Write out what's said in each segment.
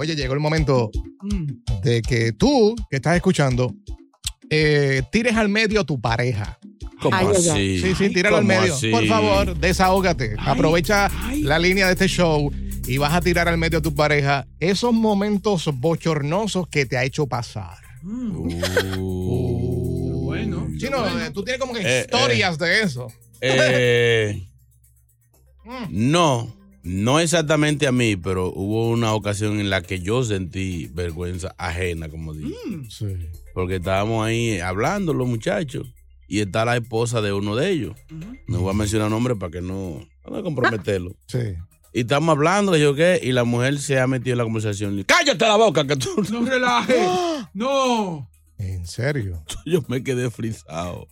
Oye, llegó el momento de que tú, que estás escuchando, eh, tires al medio a tu pareja. ¿Cómo Ay, así? Sí, sí, tíralo al ¿Cómo medio. así? Por favor, desahógate. Aprovecha la línea de este show y vas a tirar al medio a tu pareja esos momentos bochornosos que te ha hecho pasar. Bueno. Chino, eh, tú tienes como que Eh, historias de eso. Eh, no, no exactamente a mí, pero hubo una ocasión en la que yo sentí vergüenza ajena, como digo. Sí. Porque estábamos ahí hablando los muchachos y está la esposa de uno de ellos. No voy a mencionar nombre para que no, no comprometerlo. Sí. Y estamos hablando, y yo qué, y la mujer se ha metido en la conversación. Cállate la boca, que tú. No relaje. No. En serio. Yo me quedé frisado.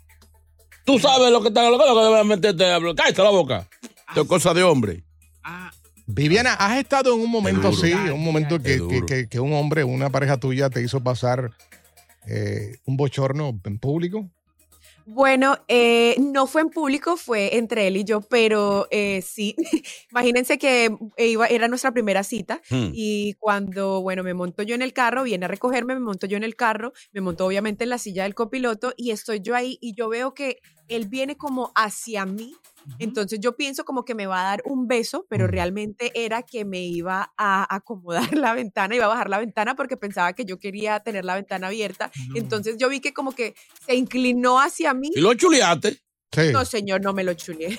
Tú sabes lo que está, lo que, lo que debes meterte. Cállate la boca. Esto es cosa de hombre. Viviana, ¿has estado en un momento así, un momento que, Qué duro. que- que- que un hombre, una pareja tuya te hizo pasar eh, un bochorno en público? Bueno, eh, no fue en público, fue entre él y yo, pero eh, sí. Imagínense que iba, era nuestra primera cita Hmm. y cuando, bueno, me monto yo en el carro, viene a recogerme, me monto yo en el carro, me monto obviamente en la silla del copiloto y estoy yo ahí y yo veo que él viene como hacia mí. Entonces yo pienso como que me va a dar un beso, pero realmente era que me iba a acomodar la ventana, iba a bajar la ventana porque pensaba que yo quería tener la ventana abierta. Entonces yo vi que como que se inclinó hacia mí. Y lo chuleaste. Sí. No, señor, no me lo chuleé.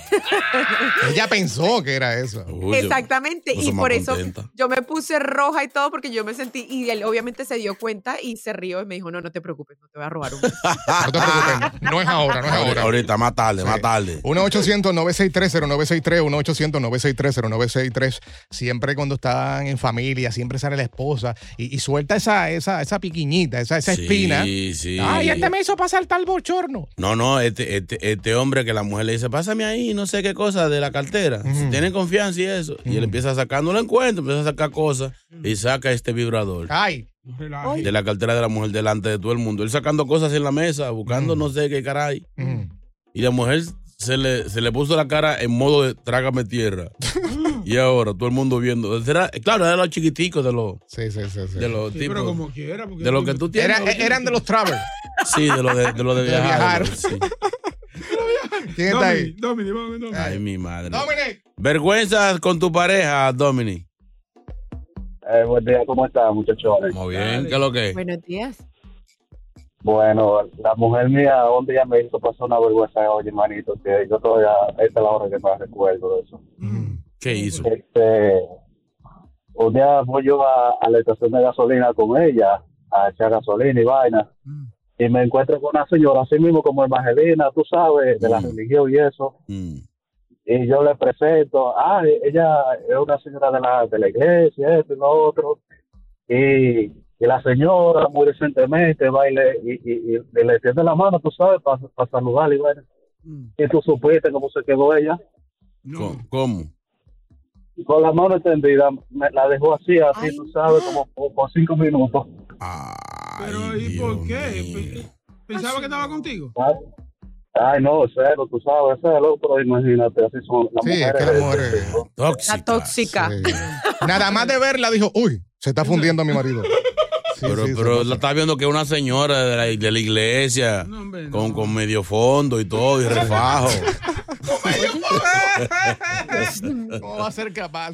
Ella pensó que era eso. Exactamente. Y por eso contenta. yo me puse roja y todo porque yo me sentí, y él obviamente se dio cuenta y se rió y me dijo, no, no te preocupes, no te voy a robar un beso". No te preocupes. No es ahora, no es ahora. Ahorita, más tarde, Sí. más tarde. 1-800-963-0963, 1-800-963-0963. Siempre cuando están en familia, siempre sale la esposa y, y suelta esa, esa, esa piquiñita, esa, esa Sí, espina. sí. Ay, este me hizo pasar tal bochorno. No, no, este, este, este hombre que la mujer le dice, pásame ahí, no sé qué cosa de la cartera. Si tienen confianza y eso. Y él empieza a sacar, no lo encuentro, empieza a sacar cosas y saca este vibrador Ay, de la cartera de la mujer delante de todo el mundo. Él sacando cosas en la mesa, buscando no sé qué caray. mm. Y la mujer se le, se le puso la cara en modo de trágame tierra. y ahora todo el mundo viendo. Será- claro, era los chiquiticos de los, sí, sí, sí. sí. de los Sí, tipos. pero como quiera. de lo que tú tienes. Era- eran de los travel. Sí, de lo de, de, lo de De viajar. viajar. sí. ¿Quién está ahí? Domini, Domini, vamos, Domini. Ay, mi madre. Dominic. Vergüenza con tu pareja, Dominic. Eh, buen día, ¿cómo están, muchachones? Muy bien, ¿qué es lo que? Buenos días. Bueno, la mujer mía un día me hizo pasar una vergüenza, oye, hermanito, que yo todavía, esta es la hora que más recuerdo de eso. ¿Qué hizo? Este, un día voy yo a, a la estación de gasolina con ella, a echar gasolina y vaina, y me encuentro con una señora, así mismo como Evangelina, tú sabes, de la Mm. religión y eso, Mm. y yo le presento, ah, ella es una señora de la, de la iglesia, esto y lo otro, y, y la señora muy decentemente va y le, y, y- y le tiende la mano, tú sabes, para saludarle y bueno, y tú supiste cómo se quedó ella, ¿Cómo? ¿Cómo? con la mano extendida, me la dejó así, así, tú sabes, como por, por cinco minutos. Pero ¿y por qué? Pe- Pensaba que estaba contigo. Ay, no, cero, tú sabes, cero, pero imagínate, así son las Sí, es mujeres. que las mujeres. La tóxica. Sí. Nada más de verla dijo, uy, se está fundiendo mi marido. Sí, pero sí, pero la está viendo que es una señora de la, de la iglesia con, con medio fondo y todo y refajo. ¿Cómo va a ser capaz?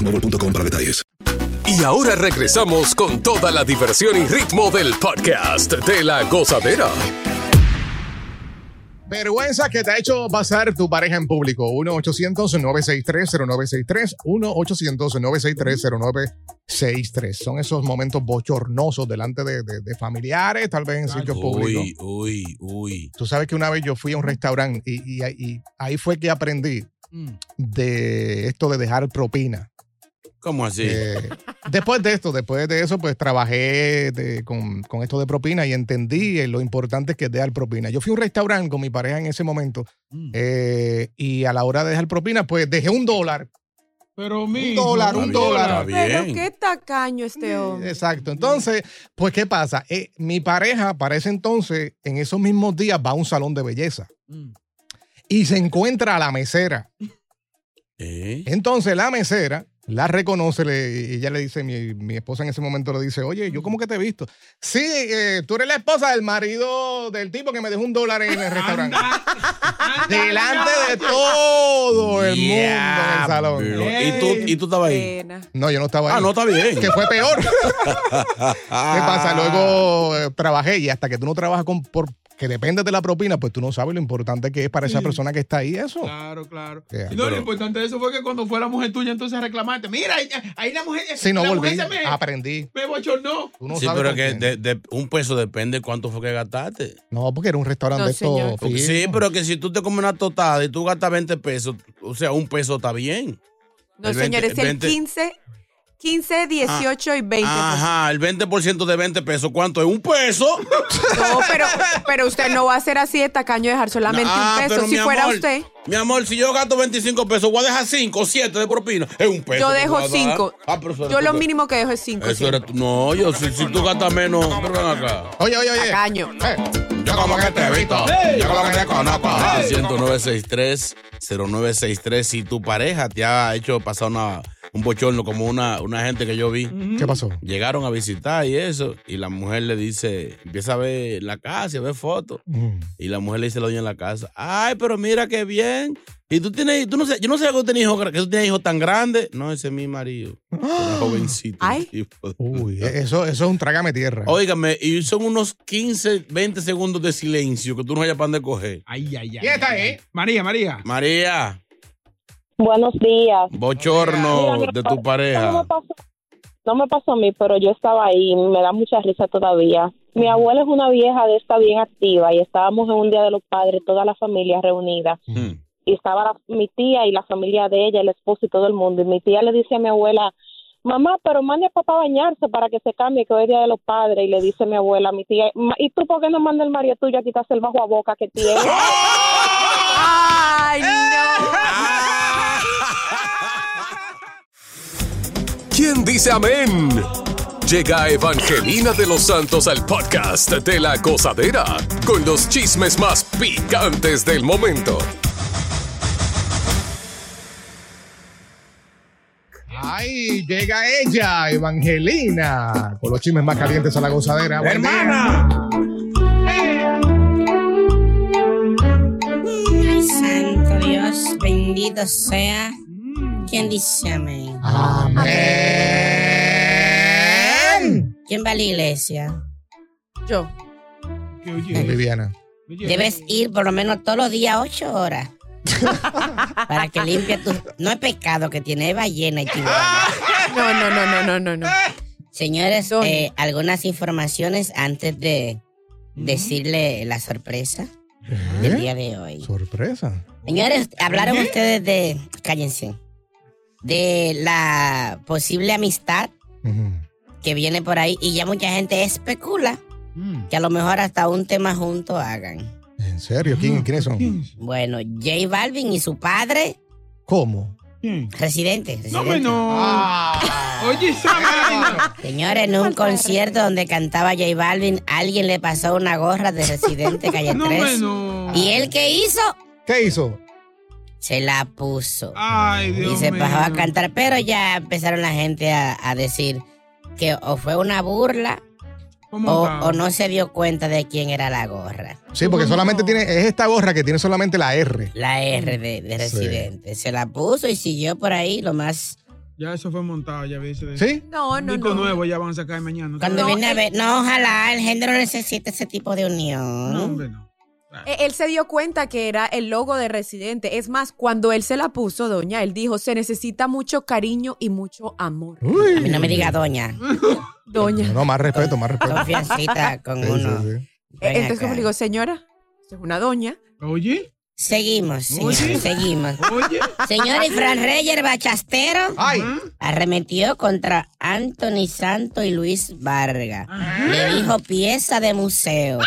boostmobile.com para detalles. Y ahora regresamos con toda la diversión y ritmo del podcast de la gozadera. Vergüenza que te ha hecho pasar tu pareja en público. 1-800-963-0963. 1-800-963-0963. Son esos momentos bochornosos delante de, de- de familiares, tal vez en sitios públicos. Uy, uy, uy. Tú sabes que una vez yo fui a un restaurante y, y- y ahí fue que aprendí Mm. de esto de dejar propina. ¿Cómo así? Eh, después de esto, después de eso, pues trabajé de- con, con esto de propina y entendí eh, lo importante que es dejar propina. Yo fui a un restaurante con mi pareja en ese momento eh, y a la hora de dejar propina, pues dejé un dólar. Pero mi. Un dólar, un dólar. Pero qué tacaño este hombre. Exacto. Entonces, pues, ¿qué pasa? Eh, mi pareja, para ese entonces, en esos mismos días, va a un salón de belleza y se encuentra a la mesera. ¿Eh? Entonces, la mesera la reconoce le- y ella le dice, mi, mi esposa en ese momento le dice, oye, ¿yo cómo que te he visto? Sí, eh, tú eres la esposa del marido del tipo que me dejó un dólar en el restaurante. Delante de todo el mundo en el salón. ¿Y tú, ¿Y tú estabas ahí? No, yo no estaba ahí. Ah, no, está bien. Que fue peor. ¿Qué pasa? Luego eh, trabajé y hasta que tú no trabajas con por que depende de la propina, pues tú no sabes lo importante que es para esa Sí. persona que está ahí eso. Claro, claro. Yeah. No, Pero- lo importante de eso fue que cuando fue la mujer tuya, entonces a reclamarte. Mira, ahí, ahí la mujer. Si no la volví, mujer se me, aprendí. me bochornó. Tú no sí, sabes pero que de, de- un peso depende cuánto fue que gastaste. No, porque era un restaurante No, esto. Sí, pero que si tú te comes una totada y tú gastas 20 pesos, o sea, un peso está bien. No, El 20, señores, el 20. 15, 15, 18 y 20. Ajá, el 20% de 20 pesos, ¿cuánto es? ¿Un peso? No, pero, pero usted no va a ser así de tacaño dejar solamente Ah, un peso. pero Si mi fuera amor, usted, Mi amor, si yo gasto 25 pesos, voy a dejar 5 o 7 de propina. Es un peso. yo dejo voy a dar. 5. Ah, pero eso eres Yo tú lo mínimo que dejo es 5. Eso eres tú. No, yo, si, si tú gastas menos, pero ven acá. Oye, oye, oye. Tacaño. Eh, Yo como que te he visto. Yo como que te conozco. 10963-0963. Si tu pareja te ha hecho pasar una, un bochorno como una, una gente que yo vi. ¿Qué pasó? Llegaron a visitar y eso. Y la mujer le dice, empieza a ver la casa, a ver fotos. Mm. Y la mujer le dice a la dueña de la casa, ay, pero mira qué bien. Y tú tienes, tú no sé, yo no sé que tú tienes hijos, que tú tienes hijos tan grandes. No, ese es mi marido. Era jovencito. Ay. tipo. Uy, eso, eso es un trágame tierra. Óigame, y son unos 15, 20 segundos de silencio que tú no hayas para dónde coger. Ay, ay, ay. ¿Quién está ahí? María, María. María, Buenos días. bochorno Mira, de tu No me, pareja. pasó, no me pasó a mí, pero yo estaba ahí y me da mucha risa todavía. Mi abuela es una vieja de esta bien activa y estábamos en un día de los padres, toda la familia reunida. Mm. Y estaba la- mi tía y la familia de ella, el esposo y todo el mundo. Y mi tía le dice a mi abuela, mamá, pero mande a papá a bañarse para que se cambie, que hoy es día de los padres. Y le dice mi abuela a mi tía, "Ma- ¿y tú por qué no manda el marido tuyo a quitarse el bajo a boca que tiene? Ay, ¿Quién dice amén? Llega Evangelina de los Santos al podcast de la gozadera con los chismes más picantes del momento. Ay, Ay, llega ella, Evangelina, con los chismes más calientes a la gozadera. Hermana. Ay, santo Dios, bendito sea. ¿Quién dice amén? Amén. ¿Quién va a la iglesia? Yo. Viviana. Debes ir por lo menos todos los días ocho horas. para que limpie tu... No es pecado que tiene ballena y tiburón. No, no, no, no, no, no, no. Señores, eh, algunas informaciones antes de decirle la sorpresa del día de hoy. Sorpresa. Señores, hablaron ustedes de... Cállense. De la posible amistad que viene por ahí y ya mucha gente especula que a lo mejor hasta un tema juntos hagan. ¿En serio? ¿Quién- ¿Quiénes son? Bueno, J Balvin y su padre, ¿Cómo? residente. No, residente. bueno. Ah. Oye, esa vaina. Señores, en un concierto donde cantaba J Balvin, alguien le pasó una gorra de residente calle No, 3. bueno. ¿Y él qué hizo? ¿Qué hizo? Se la puso. Ay, Dios y se mío. bajó a cantar, pero ya empezaron la gente a, a decir que o fue una burla ¿Cómo o, o no se dio cuenta de quién era la gorra. Sí, porque solamente tiene, es esta gorra que tiene solamente la R. La R de, de Sí. residente. Se la puso y siguió por ahí lo más... Ya eso fue montado, ya ves. ¿Sí? No, no, no. nuevo ya van a sacar mañana. Cuando No, viene a ver, no, ojalá el género necesite ese tipo de unión. No, hombre, no. Eh, Él se dio cuenta que era el logo de Residente. Es más, cuando él se la puso, doña, él dijo, se necesita mucho cariño y mucho amor. Uy. A mí no me diga doña. Doña. No, no, más respeto, más respeto. Confiancita con Sí, uno. sí. Ven Entonces, como le digo, señora, es una doña. Oye, Seguimos, sí, Oye. seguimos. oye. Señor y Fran Reyes, el bachastero, Ay, arremetió contra Anthony Santo y Luis Vargas. Le dijo pieza de museo.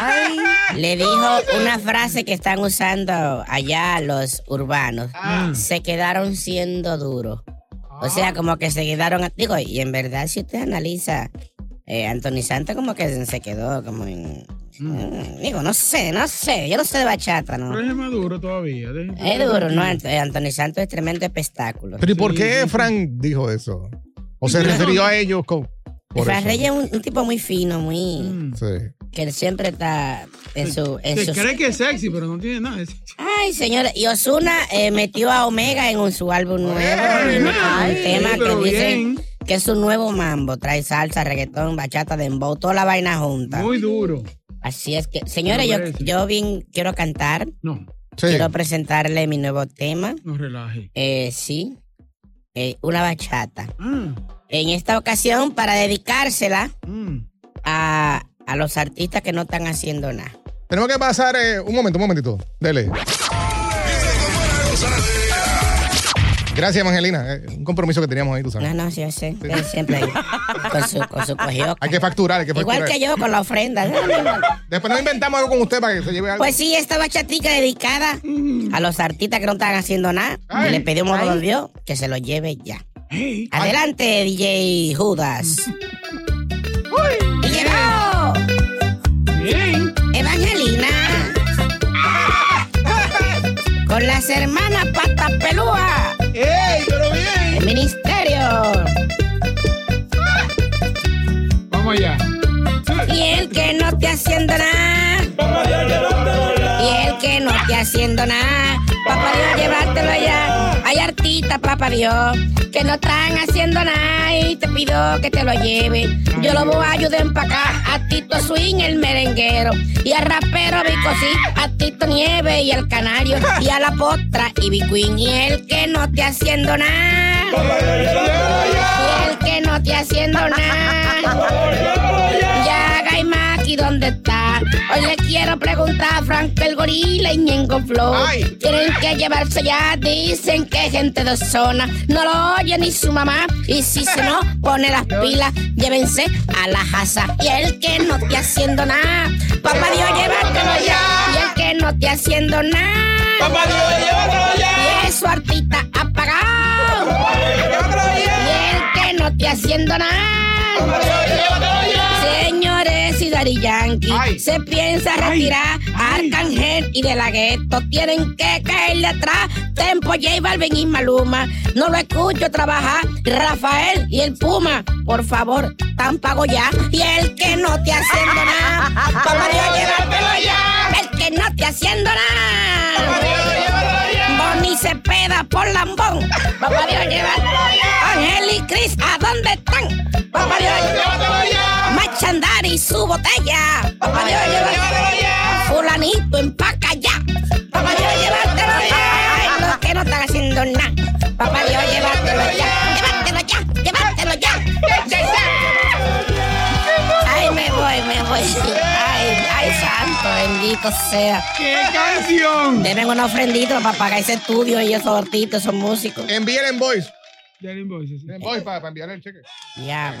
Ay, Le dijo una frase que están usando allá los urbanos. Se quedaron siendo duros. O sea, como que se quedaron. Digo, y en verdad, si usted analiza, eh, Anthony Santos como que se quedó como en. Mm, Digo, no sé, no sé. Yo no sé de bachata, ¿no? Pero es maduro todavía. Es duro, ¿no? Eh, Anthony Santos es tremendo espectáculo. pero ¿y por qué Frank dijo eso? ¿O se refirió a ellos con, por Fran? Reyes es un, un tipo muy fino, muy. Mm. Sí. Que él siempre está en su. En Se sus- cree que es sexy, pero no tiene nada de sexy. Ay, señores, y Osuna metió a Omega en un- su álbum nuevo. Ay, un tema que dicen bien. que es un nuevo mambo. Trae salsa, reggaetón, bachata, dembow, toda la vaina junta. Muy duro. Así es que, señores, Me yo, yo bien quiero cantar. No, Sí. Quiero presentarle mi nuevo tema. no relaje. Eh, sí, eh, una bachata. Ah, En esta ocasión, para dedicársela mm. a, a los artistas que no están haciendo nada. Tenemos que pasar eh, un momento, un momentito. Dele. Gracias, Evangelina. Eh, un compromiso que teníamos ahí, tú sabes. No, no, sí, sé. Ustedes siempre ahí, con su, con su. Hay que facturar, hay que facturar. Igual que yo con la ofrenda. Después nos inventamos algo con usted para que se lleve algo. Pues sí, esta bachatica dedicada a los artistas que no están haciendo nada. Ay. y le pedimos a. Dios que se lo lleve ya. Adelante, DJ Judas. Con las hermanas Patas Pelúa. ¡Ey, pero bien! El ministerio. Vamos allá. Y el que no esté haciendo nada. Y el que no esté haciendo nada. Papá Dios, llévatelo allá. Hay artistas, papá Dios, que no están haciendo nada. Y te pido que te lo lleve. Yo lo voy a ayudar a empacar. A Tito Swing, el merenguero. Y al rapero Bicosí. A Tito Nieve y el canario. Y a la potra y Queen. Y el que no esté haciendo nada. Y el que no esté haciendo nada. Ya, ¿dónde está? Hoy le quiero preguntar a Frank el gorila y Ñengo Flow. Tienen que llevarse ya, dicen que gente de zona no lo oye ni su mamá. Y si se no pone las pilas, llévense a la casa. Y el que no esté haciendo nada, papá Dios, llévatelo ya. Y el que no esté haciendo nada, papá Dios, llévatelo ya. Y es su artista apagado. Y el que no esté haciendo nada, señores. que si Dari Yankee se piensa retirar, Arcángel y De La Ghetto tienen que caerle atrás. Tempo, J Balvin y Maluma. No lo escucho trabajar. Rafael y el Puma, por favor, tan pago ya. Y el que no te haciendo nada, papá Dios, llévatelo ya. El que no te haciendo nada. Bonnie Cepeda por lambón. Papá Dios, llévatelo ya. Ángel y Cris, ¿a dónde están? Papá Dios, llévatelo ya. Machandar y su botella. Papá Dios, llévatelo ya. Fulanito, empaca ya. Papá Dios, llévatelo ya. Ay, los que no están haciendo nada. Papá Dios, llévatelo ya. Llévatelo ya. Llévatelo ya. Ay, me voy, me voy. Ay, ay, santo, bendito sea. ¡Qué canción! Deben una ofrendita para pagar ese estudio y esos artistas, esos músicos. Envíen en voice. Ya el invoice, sí. En voice para, para enviarle el cheque. Diablo.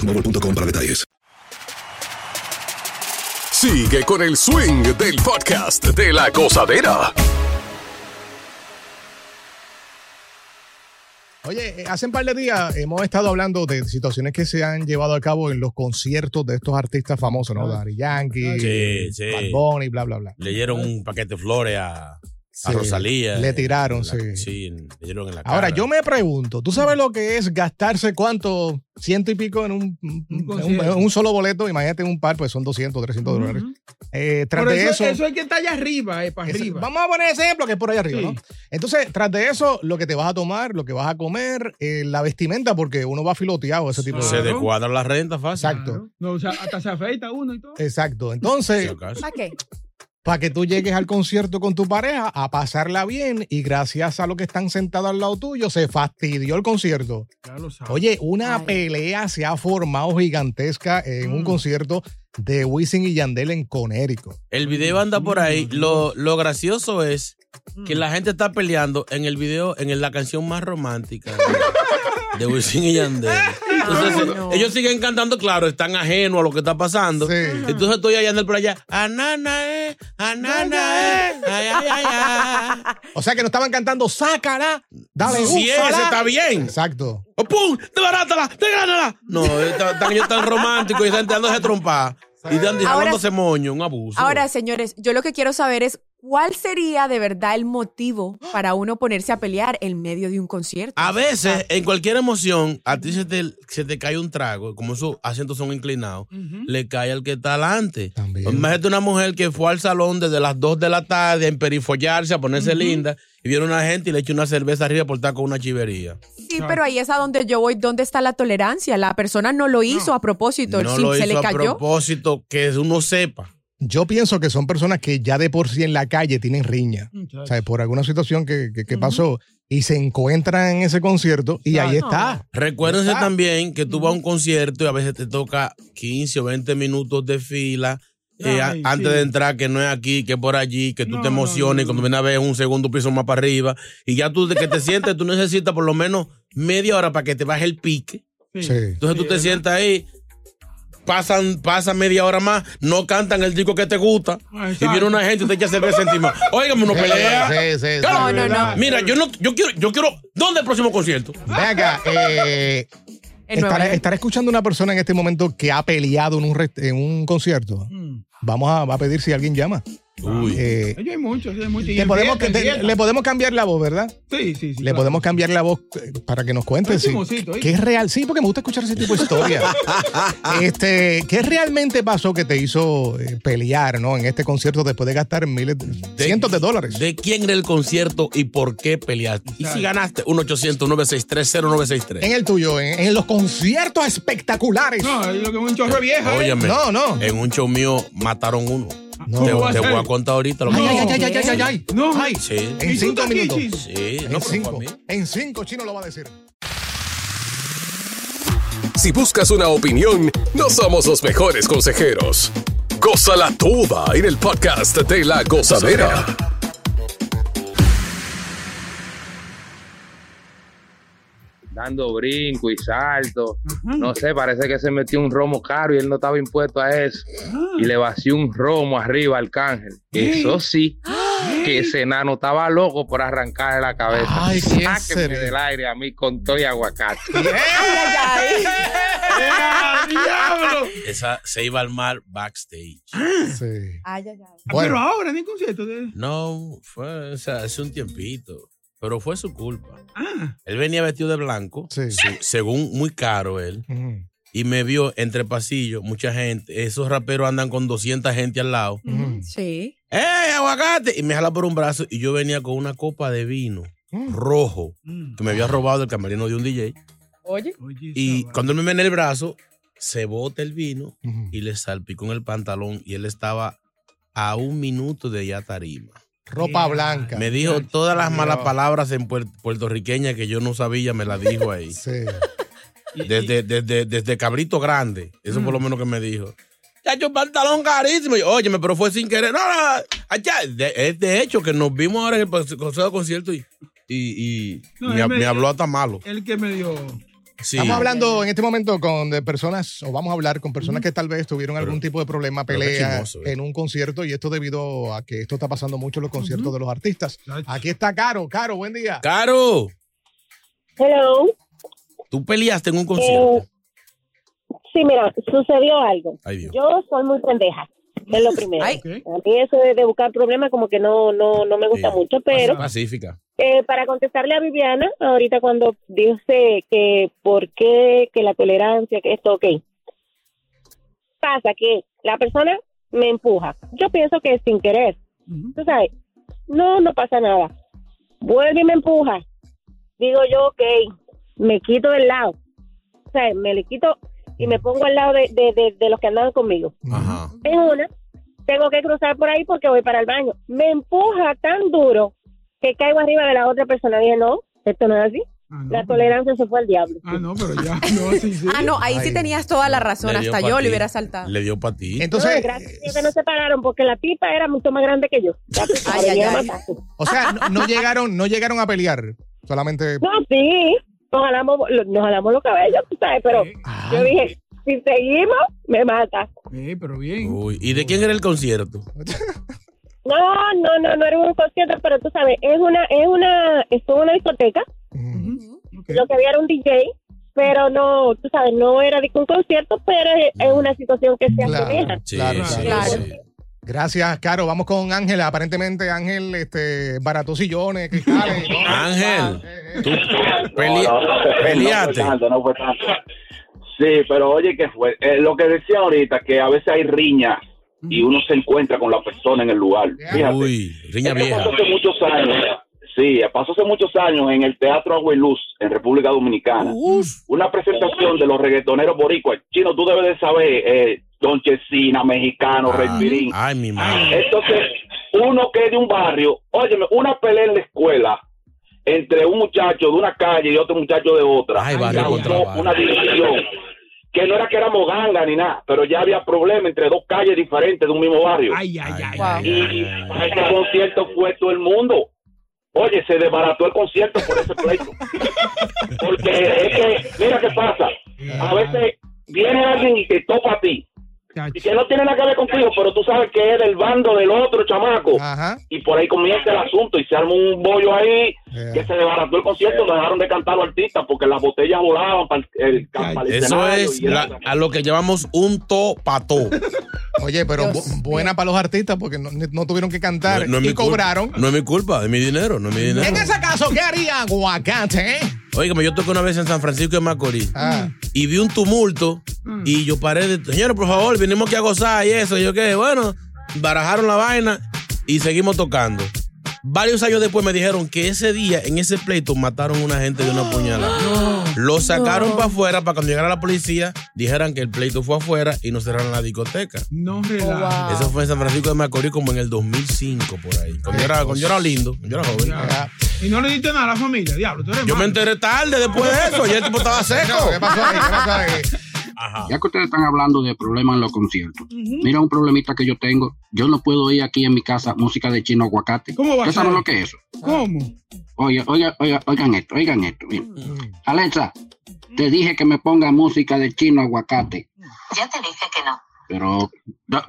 boostmobile.com para detalles. Sigue con el swing del podcast de la gozadera. Oye, eh, hace un par de días hemos estado hablando de situaciones que se han llevado a cabo en los conciertos de estos artistas famosos, ¿no? Daddy Yankee, Sí, sí. Bad Bunny, bla, bla, bla. Le dieron un paquete de flores a, a Rosalía. le tiraron, En la- sí. Sí, le dieron en la cara. Ahora, yo me pregunto, ¿tú sabes lo que es gastarse cuánto? Ciento y pico en un, un- un- concierto. un solo boleto. Imagínate en un par, pues son 200, 300 dólares. Eh, tras Pero de eso, eso, eso hay que estar allá arriba, eh, para arriba. Vamos a poner ese ejemplo que es por ahí arriba, Sí. ¿no? Entonces, tras de eso, lo que te vas a tomar, lo que vas a comer, eh, la vestimenta, porque uno va filoteado, ese tipo Se de descuadra la renta fácil. Exacto. No, o sea, hasta se afeita uno y todo. Exacto. Entonces, ¿Para qué? Para que tú llegues al concierto con tu pareja a pasarla bien y gracias a lo que están sentados al lado tuyo, se fastidió el concierto. Ya lo sabes. Oye, una pelea se ha formado gigantesca en Mm. un concierto de Wisin y Yandel en Conérico. El video anda por ahí. Lo, lo gracioso es Mm. que la gente está peleando en el video, en la canción más romántica de, de Wisin y Yandel. Entonces, Ay, eh, no. ellos siguen cantando, claro, están ajenos a lo que está pasando. Sí. Entonces estoy allá Yandel por allá. Anana, eh, anana, eh, ay, ay, ay, ay. O sea que no estaban cantando, sácala, dale, Sí, úsala". ese está bien. Exacto. ¡Oh, ¡Pum! ¡Desbarátala! ¡Desgránala! No, están están ellos tan románticos y están dándose trompa. Y dándose moño, un abuso. Ahora, señores, yo lo que quiero saber es cuál sería de verdad el motivo para uno ponerse a pelear en medio de un concierto. A veces, en cualquier emoción, a ti se te, se te cae un trago, como esos asientos son inclinados, le cae al que está adelante. Imagínate una mujer que fue al salón desde las 2 de la tarde a emperifollarse, a ponerse linda, y viene una gente y le echa una cerveza arriba por estar con una chivería. Sí, pero ahí es a donde yo voy. ¿Dónde está la tolerancia? La persona no lo hizo a propósito. No sí, lo se hizo le a cayó. propósito, que uno sepa. Yo pienso que son personas que ya de por sí en la calle tienen riña. O sea, por alguna situación que, que- que pasó y se encuentran en ese concierto y ahí está. Recuérdense está. también que tú vas a un concierto y a veces te toca 15 o 20 minutos de fila. eh, Ay, antes sí. de entrar, que no es aquí, que es por allí, que tú No, te emociones, no, y cuando vienes a ver un segundo piso más para arriba, y ya tú de que te sientes, tú necesitas por lo menos media hora para que te baje el pique. Sí. Entonces tú te sientas ahí, pasan, pasa media hora más, no cantan el disco que te gusta, y viene una gente y te echa cerveza encima. Óigame, uno pelea. Sí, sí, sí. No, no, no. Mira, yo no, yo quiero, yo quiero, ¿dónde es el próximo concierto? Ven acá, eh, York. estará escuchando una persona en este momento que ha peleado en un, en un concierto. Mm. Vamos a, va a pedir si alguien llama. Eh, Ellos hay muchos, hay muchos. En podemos, te- le podemos cambiar la voz, ¿verdad? Sí, sí, sí. Le claro. podemos cambiar la voz eh, para que nos cuente si, ¿eh? qué es real. Sí, porque me gusta escuchar ese tipo de historias. este, ¿Qué realmente pasó que te hizo eh, pelear ¿no? en este concierto después de gastar miles, de- cientos de dólares? ¿De quién era el concierto y por qué peleaste? Y si ganaste, 1-800-963-0963. En el tuyo, en, en los conciertos espectaculares. No, es lo que un chorro de vieja. ¿eh? Óyeme, No, no. en un show mío mataron uno. No. Te, voy a contar ahorita lo que Ay, ay, ay, ay, ay, ay, ay. No. Ay, Sí, En ¿Y tú cinco minutos. Chis? sí, no, En cinco. En cinco, Chino lo va a decir. Si buscas una opinión, no somos los mejores consejeros. Gózala toda en el podcast de la gozadera. Dando brinco y salto. No sé, parece que se metió un romo caro y él no estaba impuesto a eso. Y le vació un romo arriba al cángel. Eso sí, que ese enano estaba loco por arrancarle la cabeza. Ay, ¿quién Sáquenme del aire a mí con todo y aguacate. ¡Diablo! Esa se iba al mar backstage. Sí. Ay, ay, ay. Pero Bueno, ahora, ni concierto. De... No, fue o sea, hace un tiempito. Pero fue su culpa. Ah, Él venía vestido de blanco, Sí. según muy caro él, y me vio entre pasillos, mucha gente. Esos raperos andan con 200 gente al lado. Sí. ¡Eh, aguacate! Y me jala por un brazo y yo venía con una copa de vino rojo mm. que me había robado del camerino de un DJ. Oye. Y cuando él me en el brazo, se bota el vino y le salpicó en el pantalón y él estaba a un minuto de ya tarima. Ropa blanca. Me dijo todas las malas palabras en puer- puertorriqueñas que yo no sabía, me las dijo ahí. Sí. Desde, desde, desde cabrito grande. Eso Mm. fue lo menos que me dijo. Ya yo pantalón carísimo. Y, Óyeme, pero fue sin querer. No, no, allá. De, es de hecho que nos vimos ahora en el consejo de concierto y, y, y No, me habló hasta malo. El que me dio. Sí. Estamos hablando en este momento con de personas, o vamos a hablar con personas que tal vez tuvieron algún tipo de problema, pelea chismoso, eh. en un concierto, y esto debido a que esto está pasando mucho en los conciertos de los artistas. Aquí está Caro. Caro, buen día. Caro, Hello. tú peleaste en un concierto. Eh, sí, mira, sucedió algo. Ay, Dios. Yo soy muy pendeja. Es lo primero. Ay. A mí eso de, de buscar problemas como que no no no me gusta Sí. mucho, pero Pacífica. Eh, para contestarle a Viviana, ahorita cuando dice que por qué, que la tolerancia, que esto, ok. Pasa que la persona me empuja. Yo pienso que es sin querer. Ujú. Tú sabes, no, no pasa nada. Vuelve y me empuja. Digo yo, ok, me quito del lado. O sea, me le quito y me pongo al lado de, de, de, de los que andaban conmigo. Ajá. En una, tengo que cruzar por ahí porque voy para el baño. Me empuja tan duro que caigo arriba de la otra persona. Dije, no, esto no es así. Ah, no, La pero- tolerancia se fue al diablo. Ah, no, pero ya. No, sí, sí. Ah, no, ahí sí tenías toda la razón. Hasta yo ti. le hubiera saltado. Le dio para ti. Entonces, no, gracias a Dios que no se pararon porque la tipa era mucho más grande que yo. Ya tú sabes, Ay, ay, venía a ay. matarse. o sea, no, no llegaron, no llegaron a pelear. Solamente. No, sí, nos jalamos, nos jalamos los cabellos, tú sabes, pero Ah. yo dije, si seguimos, me mata. Sí, pero bien. Uy, ¿Y de quién era el concierto? No, no, no, no era un concierto, pero tú sabes, es una, es una, estuvo en una discoteca, lo que había era un DJ, pero no, tú sabes, no era de un concierto, pero es, es una situación que se Claro, asemeja. Sí, claro, sí, claro. sí. Gracias, Caro. Vamos con Ángela. Aparentemente, Ángel este, barató sillones, cristales. ¿no? Ángel, tú pelea- No, no, peleaste. No fue tanto, no fue tanto. Sí, pero oye, que fue? Eh, lo que decía ahorita, que a veces hay riñas y uno se encuentra con la persona en el lugar. Fíjate. Uy, riña Esto vieja. pasó hace muchos años. Sí, pasó hace muchos años en el Teatro Agua y Luz, en República Dominicana. Una presentación de los reggaetoneros boricuas. Chino, tú debes de saber, eh, Don Chesina, mexicano, Ah, Respirín. Ay, mi madre. Entonces, uno que es de un barrio, óyeme, una pelea en la escuela entre un muchacho de una calle y otro muchacho de otra. Ay, barrio causó contra barrio. una división. Que no era que éramos ganga ni nada, pero ya había problema entre dos calles diferentes de un mismo barrio. Ay, ay, ay. Wow. ay, y ay, ay, ay. ese concierto fue todo el mundo. Oye, se desbarató el concierto por ese pleito. Porque es que, mira qué pasa. A veces viene alguien y te topa a ti. Y que no tiene nada que ver contigo, pero tú sabes que es del bando del otro chamaco. Ajá. Y por ahí comienza el asunto y se arma un bollo ahí Yeah. que se desbarató el concierto, dejaron de cantar los artistas porque las botellas volaban para el, para el Eso es la- a lo que llamamos un to pato. Oye, pero bu- buena para los artistas porque no, no tuvieron que cantar No y cobraron. No es mi culpa, es mi dinero, no es mi dinero. En ese caso, ¿qué haría Aguacate? Oígame, yo toqué una vez en San Francisco de Macorís Ah. y vi un tumulto y yo paré de, señores, por favor, vinimos aquí a gozar y eso. Y yo qué, bueno, barajaron la vaina y seguimos tocando. Varios años después me dijeron que ese día, en ese pleito, mataron a una gente de una puñalada. Lo sacaron para afuera para cuando llegara la policía dijeran que el pleito fue afuera y no cerraron la discoteca. No relaja. Eso fue en San Francisco de Macorís como en el 2005 por ahí. Cuando yo era, cuando yo era lindo, cuando yo era joven. Y no le diste nada a la familia, diablo. Tú eres Yo me enteré tarde después de eso y el tipo estaba seco. ¿Qué pasó ahí? ¿Qué pasó ahí? Ya que ustedes están hablando de problemas en los conciertos, mira un problemita que yo tengo. Yo no puedo oír aquí en mi casa música de chino aguacate. ¿Cómo va a ¿Ustedes saben ser? lo que es eso? ¿Cómo? Oye, oiga, oiga, oigan esto, oigan esto. miren. Alexa, te dije que me ponga música de chino aguacate. Ya te dije que no. Pero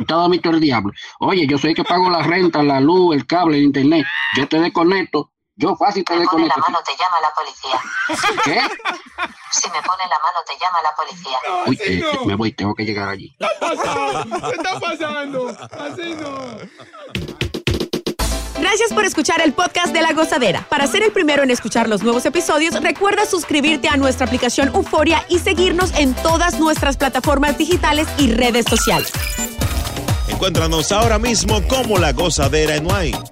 todo mito el diablo. Oye, yo soy el que pago la renta, la luz, el cable, el internet. Yo te desconecto. Yo fácil te desconecto. la mano, te llama la policía. ¿Qué? Si me pone la mano, te llama la policía. Uy, eh, me voy, tengo que llegar allí. ¿Qué pasa? ¿Qué está pasando? Así no. Gracias por escuchar el podcast de La Gozadera. Para ser el primero en escuchar los nuevos episodios, recuerda suscribirte a nuestra aplicación Euforia y seguirnos en todas nuestras plataformas digitales y redes sociales. Encuéntranos ahora mismo como La Gozadera en Wine.